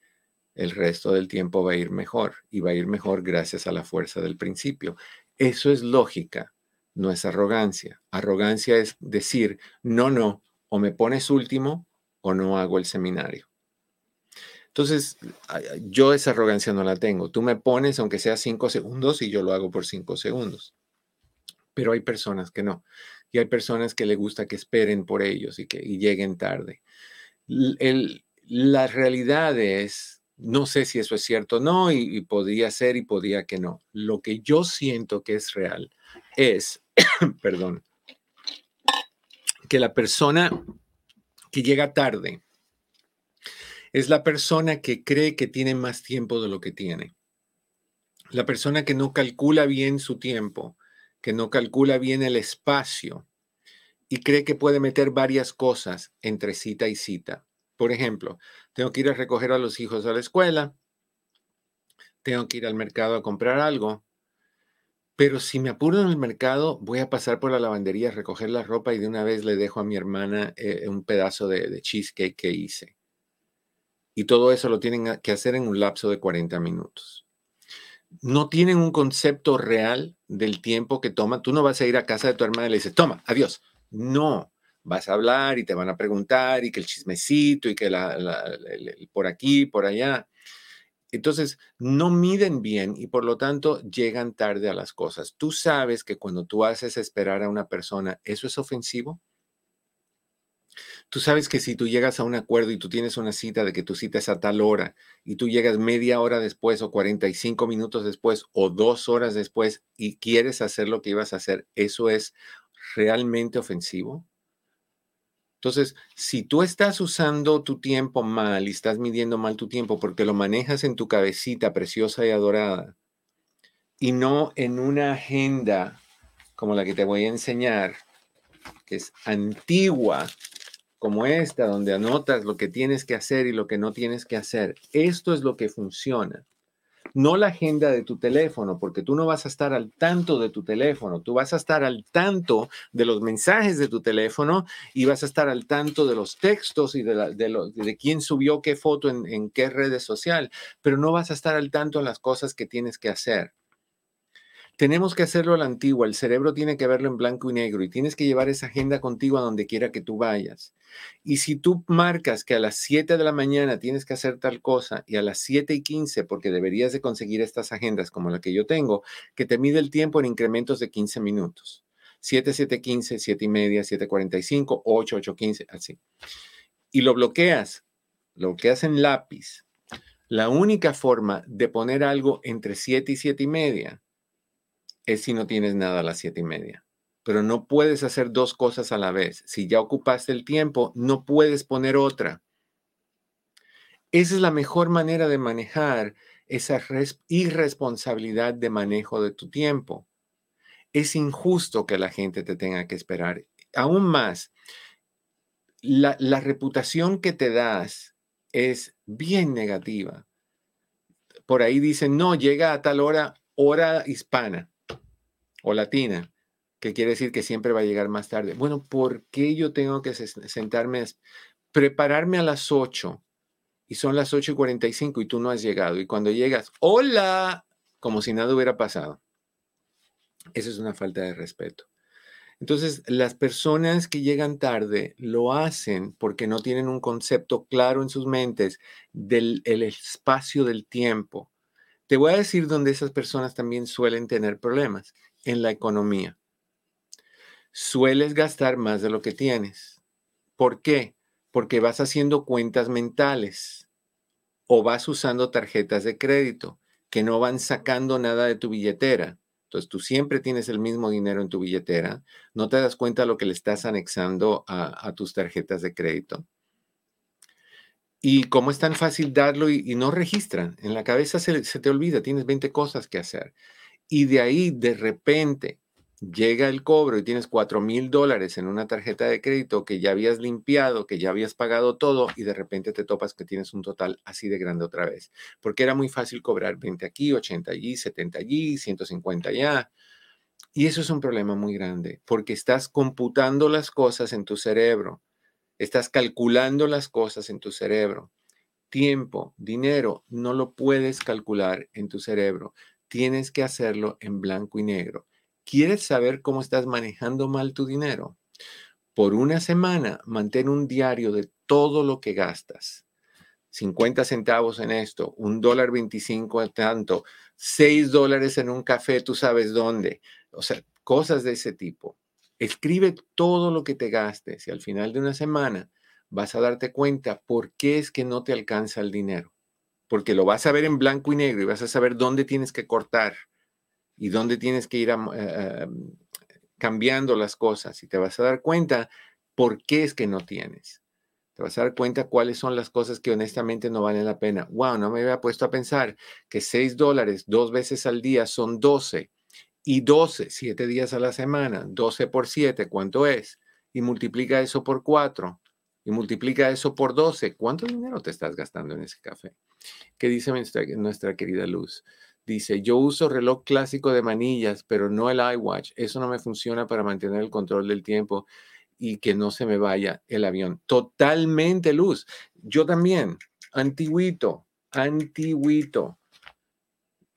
el resto del tiempo va a ir mejor y va a ir mejor gracias a la fuerza del principio. Eso es lógica, no es arrogancia. Arrogancia es decir, no, no, o me pones último o no hago el seminario. Entonces, yo esa arrogancia no la tengo. Tú me pones, aunque sea cinco segundos, y yo lo hago por cinco segundos. Pero hay personas que no. Y hay personas que le gusta que esperen por ellos y que lleguen tarde. la realidad es, no sé si eso es cierto o no, y, y podría ser y podría que no. Lo que yo siento que es real es, perdón, que la persona que llega tarde, es la persona que cree que tiene más tiempo de lo que tiene. La persona que no calcula bien su tiempo, que no calcula bien el espacio y cree que puede meter varias cosas entre cita y cita. Por ejemplo, tengo que ir a recoger a los hijos a la escuela, tengo que ir al mercado a comprar algo, pero si me apuro en el mercado, voy a pasar por la lavandería a recoger la ropa y de una vez le dejo a mi hermana eh, un pedazo de, de cheesecake que hice. Y todo eso lo tienen que hacer en un lapso de 40 minutos. No tienen un concepto real del tiempo que toma. Tú no vas a ir a casa de tu hermana y le dices, toma, adiós. No, vas a hablar y te van a preguntar y que el chismecito y que la, por aquí, por allá. Entonces, no miden bien y por lo tanto llegan tarde a las cosas. Tú sabes que cuando tú haces esperar a una persona, ¿eso es ofensivo? Tú sabes que si tú llegas a un acuerdo y tú tienes una cita de que tu cita es a tal hora y tú llegas media hora después o 45 minutos después o dos horas después y quieres hacer lo que ibas a hacer, ¿eso es realmente ofensivo? Entonces, si tú estás usando tu tiempo mal y estás midiendo mal tu tiempo porque lo manejas en tu cabecita preciosa y adorada y no en una agenda como la que te voy a enseñar, que es antigua, como esta, donde anotas lo que tienes que hacer y lo que no tienes que hacer. Esto es lo que funciona no la agenda de tu teléfono, porque tú no vas a estar al tanto de tu teléfono, tú vas a estar al tanto de los mensajes de tu teléfono y vas a estar al tanto de los textos y de, de, quién subió qué foto en, en qué redes social, pero no vas a estar al tanto de las cosas que tienes que hacer. Tenemos que hacerlo a la antigua, el cerebro tiene que verlo en blanco y negro y tienes que llevar esa agenda contigo a donde quiera que tú vayas. Y si tú marcas que a las 7 de la mañana tienes que hacer tal cosa y a las 7 y 15, porque deberías de conseguir estas agendas como la que yo tengo, que te mide el tiempo en incrementos de 15 minutos. 7, 7, 15, 7 y media, 7, 45, 8, 8, 15, así. Y lo bloqueas, lo bloqueas en lápiz. La única forma de poner algo entre 7 y 7 y media es si no tienes nada a las siete y media. Pero no puedes hacer dos cosas a la vez. Si ya ocupaste el tiempo, no puedes poner otra. Esa es la mejor manera de manejar esa irresponsabilidad de manejo de tu tiempo. Es injusto que la gente te tenga que esperar. Aún más, la, la reputación que te das es bien negativa. Por ahí dicen, no, llega a tal hora, hora hispana o latina, que quiere decir que siempre va a llegar más tarde. Bueno, ¿por qué yo tengo que sentarme, prepararme a las 8 y son las 8 y 45 y tú no has llegado? Y cuando llegas, hola, como si nada hubiera pasado. Eso es una falta de respeto. Entonces, las personas que llegan tarde lo hacen porque no tienen un concepto claro en sus mentes del espacio del tiempo. Te voy a decir dónde esas personas también suelen tener problemas en la economía. Sueles gastar más de lo que tienes. ¿Por qué? Porque vas haciendo cuentas mentales o vas usando tarjetas de crédito que no van sacando nada de tu billetera. Entonces tú siempre tienes el mismo dinero en tu billetera, no te das cuenta de lo que le estás anexando a, tus tarjetas de crédito. Y como es tan fácil darlo y, no registran, en la cabeza se, se, te olvida, tienes 20 cosas que hacer y de ahí de repente llega el cobro y tienes 4 mil dólares en una tarjeta de crédito que ya habías limpiado, que ya habías pagado todo y de repente te topas que tienes un total así de grande otra vez. Porque era muy fácil cobrar 20 aquí, 80 allí, 70 allí, 150 allá. Y eso es un problema muy grande porque estás computando las cosas en tu cerebro, estás calculando las cosas en tu cerebro. Tiempo, dinero, no lo puedes calcular en tu cerebro tienes que hacerlo en blanco y negro. ¿Quieres saber cómo estás manejando mal tu dinero? Por una semana, mantén un diario de todo lo que gastas. 50 centavos en esto, un dólar 25 en tanto, 6 dólares en un café, tú sabes dónde. O sea, cosas de ese tipo. Escribe todo lo que te gastes y al final de una semana vas a darte cuenta por qué es que no te alcanza el dinero porque lo vas a ver en blanco y negro y vas a saber dónde tienes que cortar y dónde tienes que ir eh, cambiando las cosas y te vas a dar cuenta por qué es que no tienes. Te vas a dar cuenta cuáles son las cosas que honestamente no valen la pena. Wow, no me había puesto a pensar que 6 dólares dos veces al día son 12 y 12, 7 días a la semana, 12 por 7, ¿cuánto es? Y multiplica eso por 4 y multiplica eso por 12. ¿Cuánto dinero te estás gastando en ese café? ¿Qué dice nuestra, querida Luz? Dice, yo uso reloj clásico de manillas, pero no el iWatch. Eso no me funciona para mantener el control del tiempo y que no se me vaya el avión. Totalmente, Luz. Yo también, antiguito, antiguito.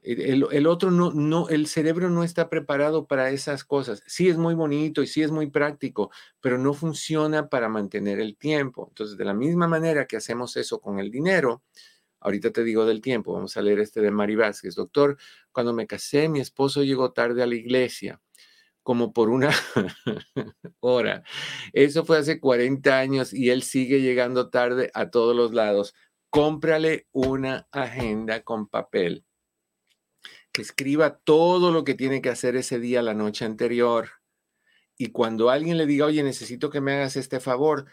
El, otro no, no, el cerebro no está preparado para esas cosas. Sí es muy bonito y sí es muy práctico, pero no funciona para mantener el tiempo. Entonces, de la misma manera que hacemos eso con el dinero, Ahorita te digo del tiempo, vamos a leer este de Mari Vázquez. Doctor, cuando me casé, mi esposo llegó tarde a la iglesia, como por una hora. Eso fue hace 40 años y él sigue llegando tarde a todos los lados. Cómprale una agenda con papel. Que escriba todo lo que tiene que hacer ese día, la noche anterior. Y cuando alguien le diga, oye, necesito que me hagas este favor,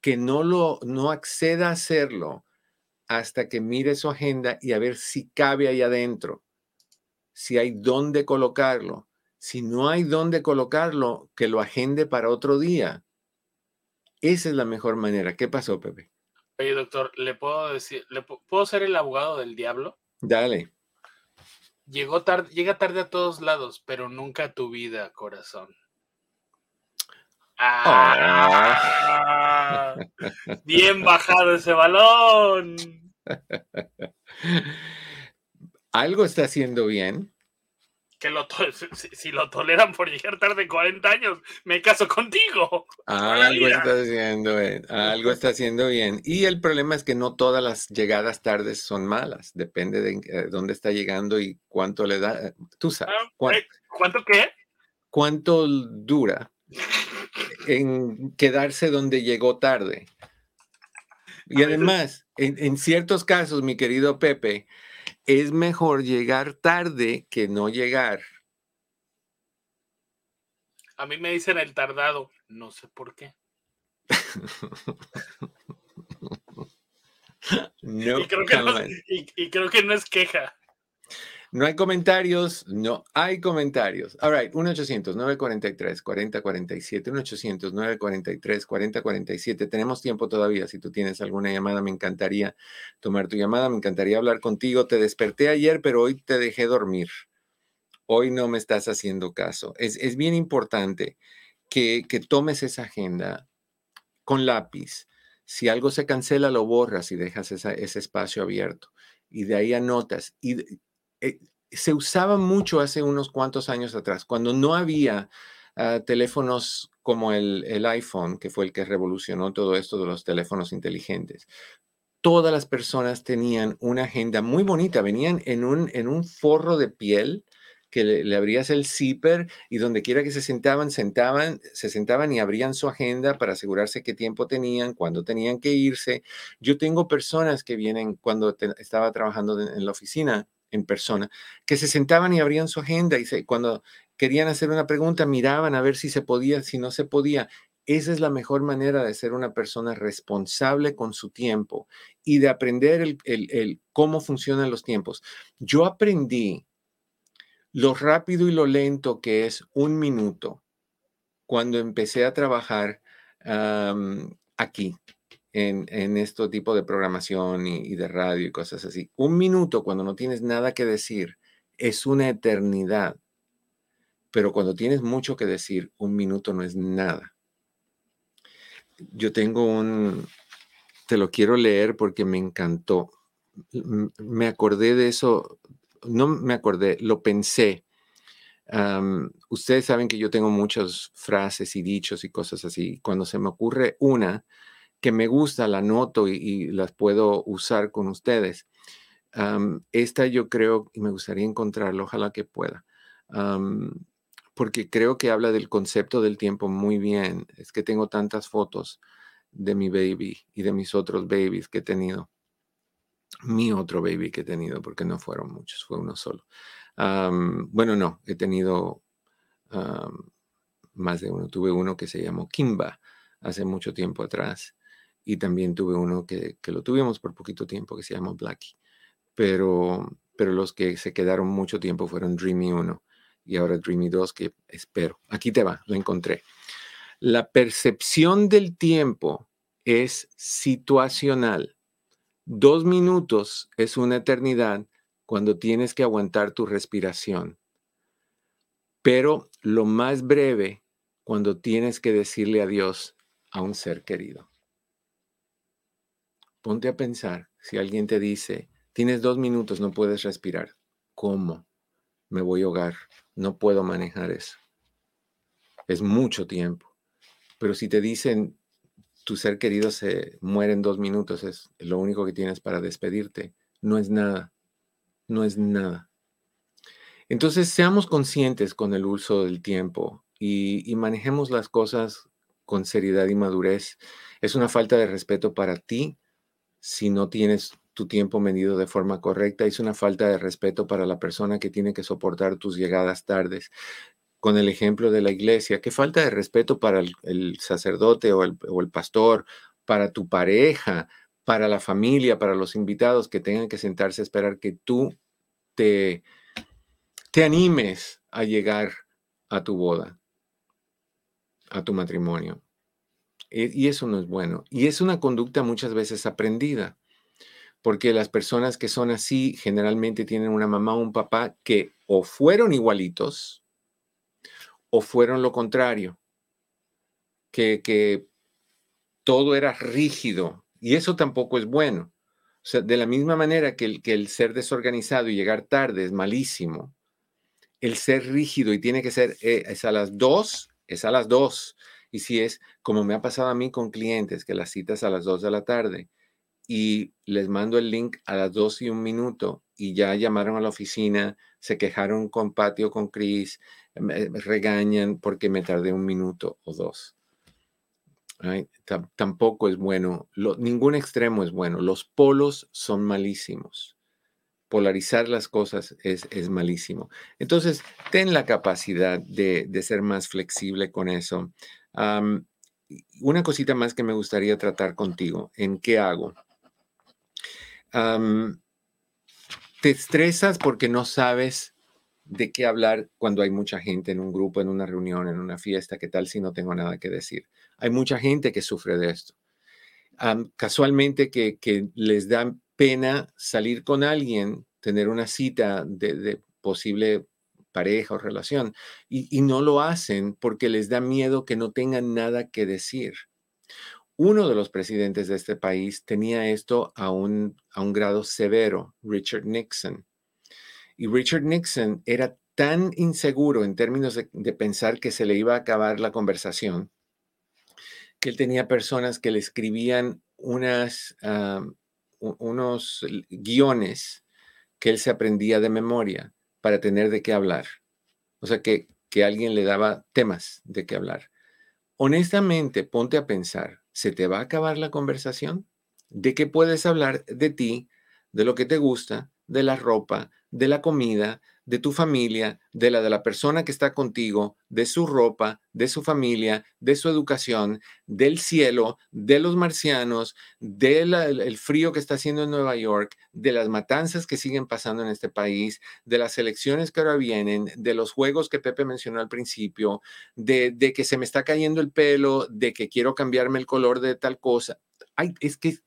que no lo, no acceda a hacerlo hasta que mire su agenda y a ver si cabe ahí adentro, si hay dónde colocarlo. Si no hay dónde colocarlo, que lo agende para otro día. Esa es la mejor manera. ¿Qué pasó, Pepe? Oye, doctor, ¿le puedo decir, ¿le puedo ser el abogado del diablo? Dale. Llegó tarde, llega tarde a todos lados, pero nunca a tu vida, corazón. Ah, bien bajado ese balón. Algo está haciendo bien que lo si, lo toleran por llegar tarde 40 años, me caso contigo. Algo está haciendo bien, algo está haciendo bien. Y el problema es que no todas las llegadas tardes son malas, depende de eh, dónde está llegando y cuánto le da. Tú sabes. Ah, eh, ¿Cuánto qué? ¿Cuánto dura en quedarse donde llegó tarde? Y además, en ciertos casos, mi querido Pepe, es mejor llegar tarde que no llegar. A mí me dicen el tardado, no sé por qué. no, y, creo que no, y creo que no es queja. No hay comentarios, no hay comentarios. All right, 1-800-943-4047, 1-800-943-4047. Tenemos tiempo todavía. Si tú tienes alguna llamada, me encantaría tomar tu llamada, me encantaría hablar contigo. Te desperté ayer, pero hoy te dejé dormir. Hoy no me estás haciendo caso. Es, bien importante que, tomes esa agenda con lápiz. Si algo se cancela, lo borras y dejas ese espacio abierto. Y de ahí anotas. Y eh, se usaba mucho hace unos cuantos años atrás, cuando no había ah, teléfonos como el, iPhone, que fue el que revolucionó todo esto de los teléfonos inteligentes. Todas las personas tenían una agenda muy bonita, venían en un, en un forro de piel que le, abrías el zipper y donde quiera que se sentaban, sentaban, se sentaban y abrían su agenda para asegurarse qué tiempo tenían, cuándo tenían que irse. Yo tengo personas que vienen cuando estaba trabajando en la oficina, en persona, que se sentaban y abrían su agenda y cuando querían hacer una pregunta miraban a ver si se podía, si no se podía. Esa es la mejor manera de ser una persona responsable con su tiempo y de aprender el, el cómo funcionan los tiempos. Yo aprendí lo rápido y lo lento que es un minuto cuando empecé a trabajar aquí en, en este tipo de programación y, de radio y cosas así. Un minuto cuando no tienes nada que decir es una eternidad, pero cuando tienes mucho que decir, un minuto no es nada. Yo tengo un, te lo quiero leer porque me encantó. Me acordé de eso, no me acordé, lo pensé. ustedes saben que yo tengo muchas frases y dichos y cosas así. Cuando se me ocurre una, que me gusta, la noto y, las puedo usar con ustedes. esta yo creo, y me gustaría encontrarlo, ojalá que pueda, porque creo que habla del concepto del tiempo muy bien. Es que tengo tantas fotos de mi baby y de mis otros babies que he tenido. Mi otro baby que he tenido, porque no fueron muchos, fue uno solo. bueno, no, he tenido más de uno. Tuve uno que se llamó Kimba hace mucho tiempo atrás y también tuve uno que, lo tuvimos por poquito tiempo que se llamó Blackie. Pero, pero los que se quedaron mucho tiempo fueron Dreamy 1 y ahora Dreamy 2 que espero. Aquí te va, lo encontré. La percepción del tiempo es situacional. Dos minutos es una eternidad cuando tienes que aguantar tu respiración. Pero lo más breve cuando tienes que decirle adiós a un ser querido. Ponte a pensar, si alguien te dice, tienes dos minutos, no puedes respirar, ¿cómo? Me voy a ahogar, no puedo manejar eso. Es mucho tiempo. Pero si te dicen, tu ser querido se muere en dos minutos, es lo único que tienes para despedirte, no es nada, no es nada. Entonces, seamos conscientes con el uso del tiempo y, y manejemos las cosas con seriedad y madurez. Es una falta de respeto para ti, si no tienes tu tiempo medido de forma correcta. Es una falta de respeto para la persona que tiene que soportar tus llegadas tardes. Con el ejemplo de la iglesia, qué falta de respeto para el, sacerdote o el, o el pastor, para tu pareja, para la familia, para los invitados que tengan que sentarse a esperar que tú te, te animes a llegar a tu boda, a tu matrimonio. E, y eso no es bueno. Y es una conducta muchas veces aprendida, porque las personas que son así generalmente tienen una mamá o un papá que o fueron igualitos o fueron lo contrario, que, que todo era rígido y eso tampoco es bueno. O sea, de la misma manera que el, que el ser desorganizado y llegar tarde es malísimo, el ser rígido y tiene que ser, eh, es a las dos, es a las dos. Y si es como me ha pasado a mí con clientes, que las citas a las dos de la tarde y les mando el link a las dos y un minuto y ya llamaron a la oficina, se quejaron con Patio, con Chris, me regañan porque me tardé un minuto o dos. Tampoco es bueno, ningún extremo es bueno, los polos son malísimos polarizar las cosas es, es malísimo. Entonces, ten la capacidad de, de ser más flexible con eso. Una cosita más que me gustaría tratar contigo, ¿en qué hago? te estresas porque no sabes de qué hablar cuando hay mucha gente en un grupo, en una reunión, en una fiesta, ¿qué tal si no tengo nada que decir? Hay mucha gente que sufre de esto. casualmente que, les dan pena salir con alguien, tener una cita de, posible pareja o relación, y, no lo hacen porque les da miedo que no tengan nada que decir. Uno de los presidentes de este país tenía esto a un, a un grado severo, Richard Nixon. Y Richard Nixon era tan inseguro en términos de, pensar que se le iba a acabar la conversación, que él tenía personas que le escribían ah, unos guiones que él se aprendía de memoria para tener de qué hablar. O sea, que, que alguien le daba temas de qué hablar. Honestamente, ponte a pensar, ¿se te va a acabar la conversación? ¿De qué puedes hablar de ti, de lo que te gusta, de la ropa, de la comida, de tu familia, de la de la persona que está contigo, de su ropa, de su familia, de su educación, del cielo, de los marcianos, del frío que está haciendo en Nueva York, de las matanzas que siguen pasando en este país, de las elecciones que ahora vienen, de los juegos que Pepe mencionó al principio, de, de que se me está cayendo el pelo, de que quiero cambiarme el color de tal cosa. Ay, es que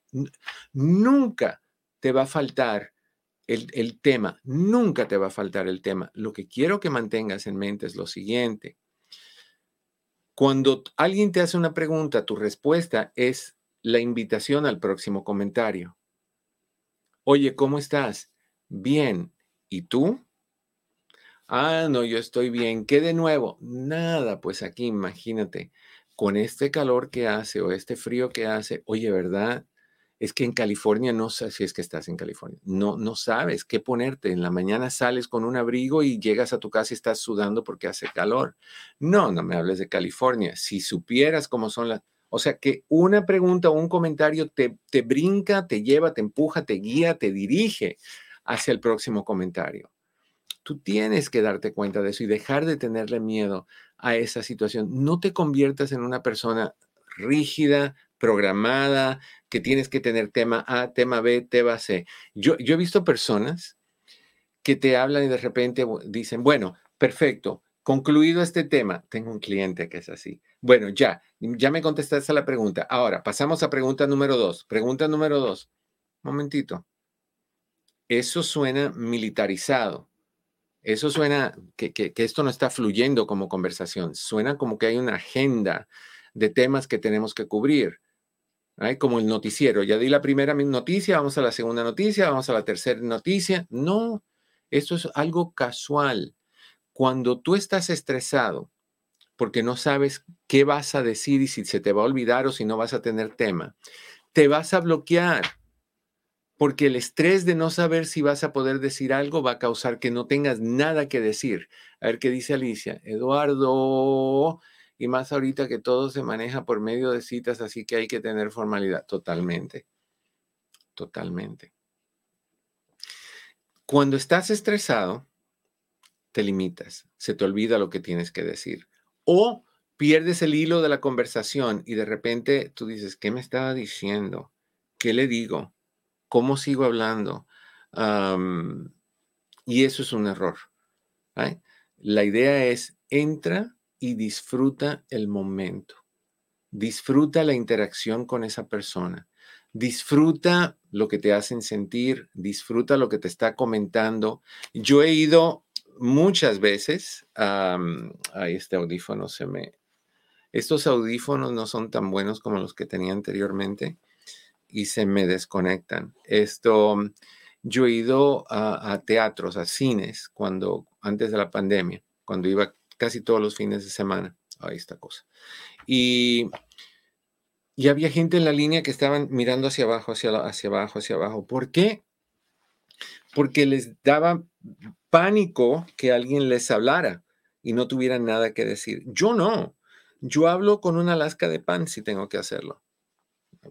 nunca te va a faltar el, tema, nunca te va a faltar el tema. Lo que quiero que mantengas en mente es lo siguiente. Cuando alguien te hace una pregunta, tu respuesta es la invitación al próximo comentario. Oye, ¿cómo estás? Bien. ¿Y tú? Ah, no, yo estoy bien. ¿Qué de nuevo? Nada, pues aquí imagínate, con este calor que hace o este frío que hace, oye, ¿verdad? Es que en California no sé si es que estás en California, no, no sabes qué ponerte. En la mañana sales con un abrigo y llegas a tu casa y estás sudando porque hace calor. No, no me hables de California. Si supieras cómo son las... O sea, que una pregunta o un comentario te, te brinca, te lleva, te empuja, te guía, te dirige hacia el próximo comentario. Tú tienes que darte cuenta de eso y dejar de tenerle miedo a esa situación. No te conviertas en una persona rígida, programada, que tienes que tener tema A, tema B, tema C. Yo, he visto personas que te hablan y de repente dicen, bueno, perfecto, concluido este tema, tengo un cliente que es así. Bueno, ya, ya me contestaste a la pregunta. Ahora, pasamos a pregunta número dos. Pregunta número dos. Momentito. Eso suena militarizado. Eso suena que, esto no está fluyendo como conversación. Suena como que hay una agenda de temas que tenemos que cubrir como el noticiero. Ya di la primera noticia, vamos a la segunda noticia, vamos a la tercera noticia. No, esto es algo casual. Cuando tú estás estresado porque no sabes qué vas a decir y si se te va a olvidar o si no vas a tener tema, te vas a bloquear porque el estrés de no saber si vas a poder decir algo va a causar que no tengas nada que decir. A ver qué dice Alicia. Eduardo, y más ahorita que todo se maneja por medio de citas, así que hay que tener formalidad. Totalmente, totalmente. Cuando estás estresado, te limitas, se te olvida lo que tienes que decir. O pierdes el hilo de la conversación y de repente tú dices, ¿qué me estaba diciendo? ¿Qué le digo? ¿Cómo sigo hablando? y eso es un error. La idea es, entra y disfruta el momento. Disfruta la interacción con esa persona. Disfruta lo que te hacen sentir, disfruta lo que te está comentando. Yo he ido muchas veces, a este audífono se me... Estos audífonos no son tan buenos como los que tenía anteriormente y se me desconectan. Esto, yo he ido a, a teatros, a cines, cuando, antes de la pandemia, cuando iba casi todos los fines de semana. Ahí esta cosa. Y, y había gente en la línea que estaban mirando hacia abajo, hacia, hacia abajo, hacia abajo. ¿Por qué? Porque les daba pánico que alguien les hablara y no tuvieran nada que decir. Yo no. Yo hablo con una lasca de pan si tengo que hacerlo.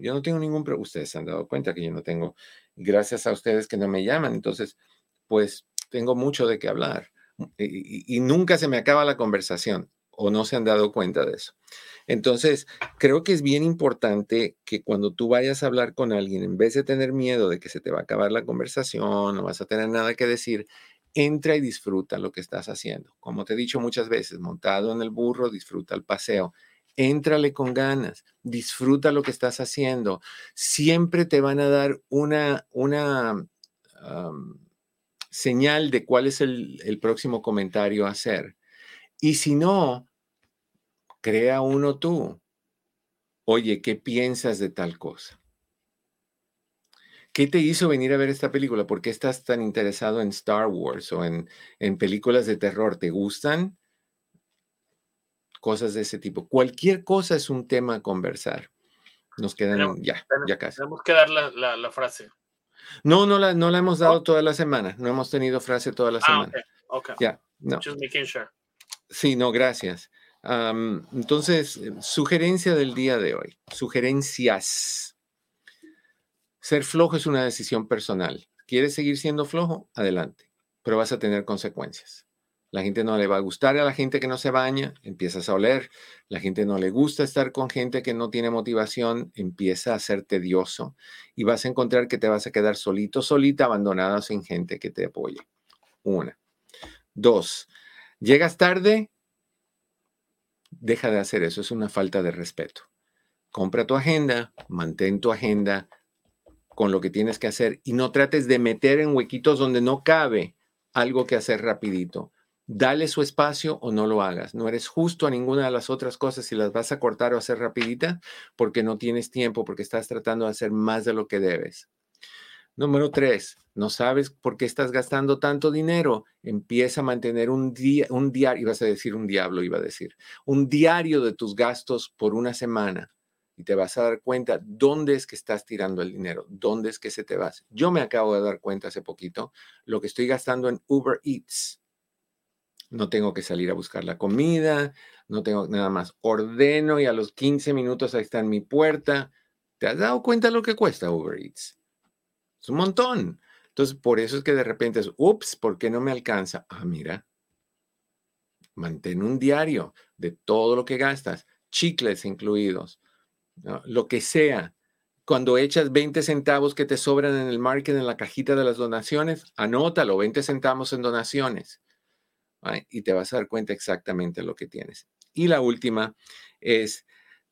Yo no tengo ningún problema. Ustedes se han dado cuenta que yo no tengo, gracias a ustedes que no me llaman. Entonces, pues tengo mucho de qué hablar. Y, nunca se me acaba la conversación o no se han dado cuenta de eso. Entonces, creo que es bien importante que cuando tú vayas a hablar con alguien, en vez de tener miedo de que se te va a acabar la conversación, no vas a tener nada que decir, entra y disfruta lo que estás haciendo. Como te he dicho muchas veces, montado en el burro, disfruta el paseo. Éntrale con ganas, disfruta lo que estás haciendo. Siempre te van a dar una, una señal de cuál es el, el próximo comentario a hacer. Y si no, crea uno tú. Oye, ¿qué piensas de tal cosa? ¿Qué te hizo venir a ver esta película? ¿Por qué estás tan interesado en Star Wars o en, en películas de terror? ¿Te gustan? Cosas de ese tipo. Cualquier cosa es un tema a conversar. Nos quedan ya, ya casi. Tenemos que dar la, frase. No, no la, no la hemos dado toda la semana. No hemos tenido frase toda la ah, semana. Ok, Ya, no. Just making sure. Sí, no, gracias entonces, sugerencia del día de hoy. Sugerencias. Ser flojo es una decisión personal. ¿Quieres seguir siendo flojo? Adelante, pero vas a tener consecuencias. La gente no le va a gustar a la gente que no se baña, empiezas a oler. La gente no le gusta estar con gente que no tiene motivación, empieza a ser tedioso. Y vas a encontrar que te vas a quedar solito, solita, abandonada sin gente que te apoye. Una. Dos. Llegas tarde, deja de hacer eso, es una falta de respeto. Compra tu agenda, mantén tu agenda con lo que tienes que hacer y no trates de meter en huequitos donde no cabe algo que hacer rapidito. Dale su espacio o no lo hagas. No eres justo a ninguna de las otras cosas si las vas a cortar o hacer rapidita porque no tienes tiempo, porque estás tratando de hacer más de lo que debes. Número tres, no sabes por qué estás gastando tanto dinero. Empieza a mantener un, día, un diario, ibas a decir un diablo, iba a decir, un diario de tus gastos por una semana y te vas a dar cuenta dónde es que estás tirando el dinero, dónde es que se te va. Yo me acabo de dar cuenta hace poquito lo que estoy gastando en Uber Eats. No tengo que salir a buscar la comida, no tengo nada más. Ordeno y a los 15 minutos ahí está en mi puerta. ¿Te has dado cuenta lo que cuesta Uber Eats? Es un montón. Entonces, por eso es que de repente es, ups, ¿por qué no me alcanza? Ah, mira, mantén un diario de todo lo que gastas, chicles incluidos, lo que sea. Cuando echas 20 centavos que te sobran en el market en la cajita de las donaciones, anótalo, 20 centavos en donaciones. Y te vas a dar cuenta exactamente lo que tienes. Y la última es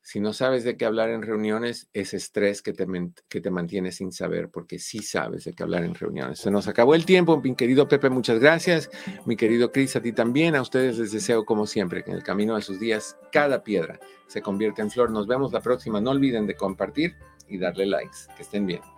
si no sabes de qué hablar en reuniones, es estrés que te, que te mantiene sin saber, porque sí sabes de qué hablar en reuniones. Se nos acabó el tiempo, mi querido Pepe, muchas gracias. Mi querido Cris, a ti también. A ustedes les deseo, como siempre, que en el camino de sus días, cada piedra se convierta en flor. Nos vemos la próxima. No olviden de compartir y darle likes. Que estén bien.